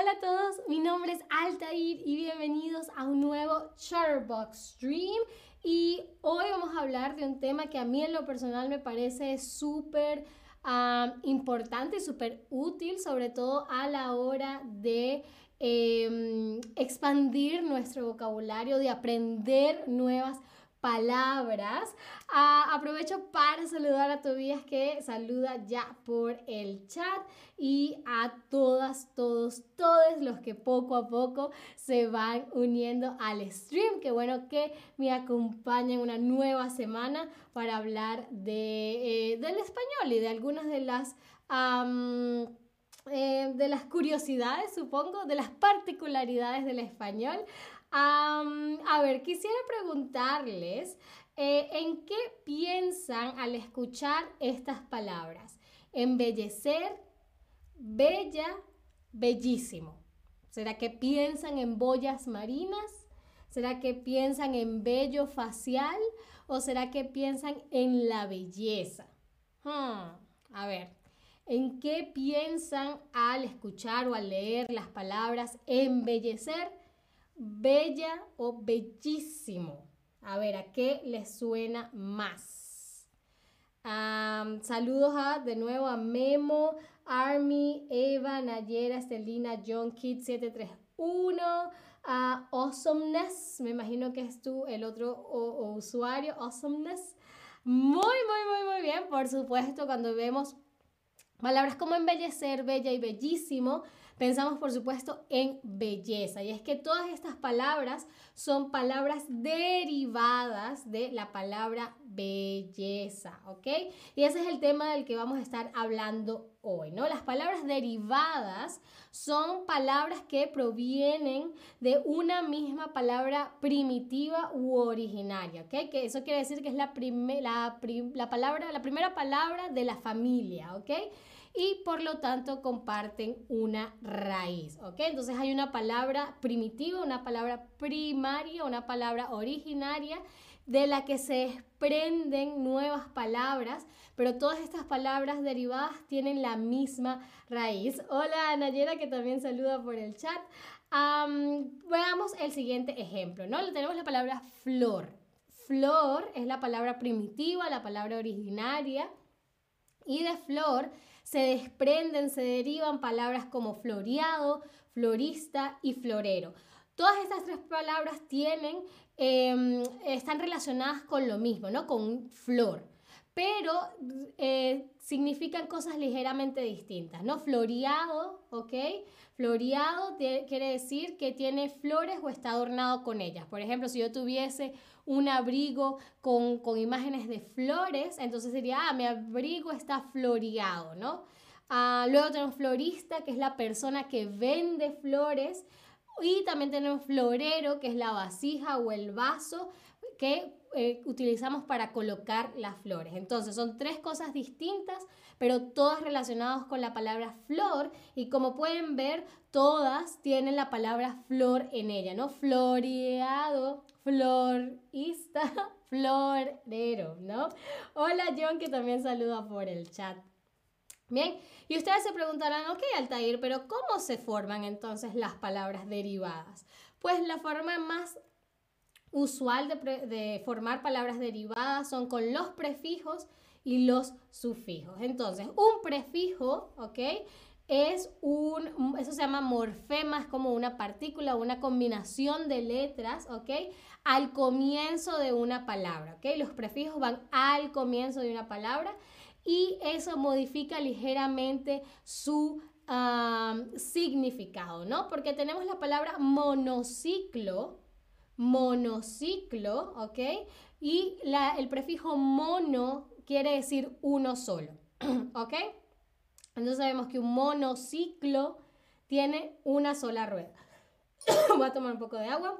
Hola a todos, mi nombre es Altair y bienvenidos a un nuevo Charbox Stream. Y hoy vamos a hablar de un tema que a mí en lo personal me parece súper importante y súper útil, sobre todo a la hora de em, expandir nuestro vocabulario, de aprender nuevas palabras. Ah, aprovecho para saludar a Tobías que saluda ya por el chat y a todas, todos, todos los que poco a poco se van uniendo al stream. Qué bueno que me acompañen una nueva semana para hablar de, eh, del español y de algunas de las... Eh, de las curiosidades, supongo, de las particularidades del español a ver, quisiera preguntarles eh, en qué piensan al escuchar estas palabras. Embellecer, bella, bellísimo. ¿Será que piensan en boyas marinas? ¿Será que piensan en bello facial? ¿O será que piensan en la belleza? Hmm, a ver, ¿en qué piensan al escuchar o al leer las palabras embellecer, bella o bellísimo. A ver, ¿a qué les suena más? saludos a, de nuevo a Memo, Army, Eva, Nayera, Estelina, John Kid 731, a Awesomeness, me imagino que es tú el otro usuario, Awesomeness. Muy, muy, muy, muy bien, por supuesto, cuando vemos palabras como embellecer, bella y bellísimo, pensamos por supuesto en belleza. Y es que todas estas palabras son palabras derivadas de la palabra belleza, ¿ok? Y ese es el tema del que vamos a estar hablando hoy, ¿no? Las palabras derivadas son palabras que provienen de una misma palabra primitiva u originaria, ¿ok? Que eso quiere decir que es la, la, palabra, la primera palabra de la familia, ¿ok? Y por lo tanto comparten una raíz, ¿ok? Entonces hay una palabra primitiva, una palabra primaria, una palabra originaria de la que se desprenden nuevas palabras, pero todas estas palabras derivadas tienen la misma raíz. Hola Nayera que también saluda por el chat. veamos el siguiente ejemplo, ¿no? Tenemos la palabra flor. Flor es la palabra primitiva, la palabra originaria. Y de flor se desprenden, se derivan palabras como floreado, florista y florero. Todas estas tres palabras tienen, em, están relacionadas con lo mismo, ¿no? Con flor, pero eh, significan cosas ligeramente distintas, ¿no? Floreado, ¿ok? Floreado quiere decir que tiene flores o está adornado con ellas. Por ejemplo, si yo tuviese un abrigo con, imágenes de flores, entonces sería, ah, mi abrigo está floreado, ¿no? Ah, luego tenemos florista, que es la persona que vende flores. Y también tenemos florero, que es la vasija o el vaso que eh, utilizamos para colocar las flores. Entonces son tres cosas distintas, pero todas relacionadas con la palabra flor y como pueden ver, todas tienen la palabra flor en ella, ¿no? Floreado, florista, florero, ¿no? Hola John, que también saluda por el chat. Bien, y ustedes se preguntarán, ok, Altair, pero ¿cómo se forman entonces las palabras derivadas? Pues la forma más usual de, formar palabras derivadas son con los prefijos y los sufijos. Entonces, un prefijo, ¿ok? Es un, eso se llama morfema, es como una partícula, una combinación de letras, ¿ok? Al comienzo de una palabra, ¿ok? Los prefijos van al comienzo de una palabra y eso modifica ligeramente su significado, ¿no? Porque tenemos la palabra monociclo, monociclo, ¿ok? Y el prefijo mono quiere decir uno solo, ¿ok? Entonces sabemos que un monociclo tiene una sola rueda. Voy a tomar un poco de agua.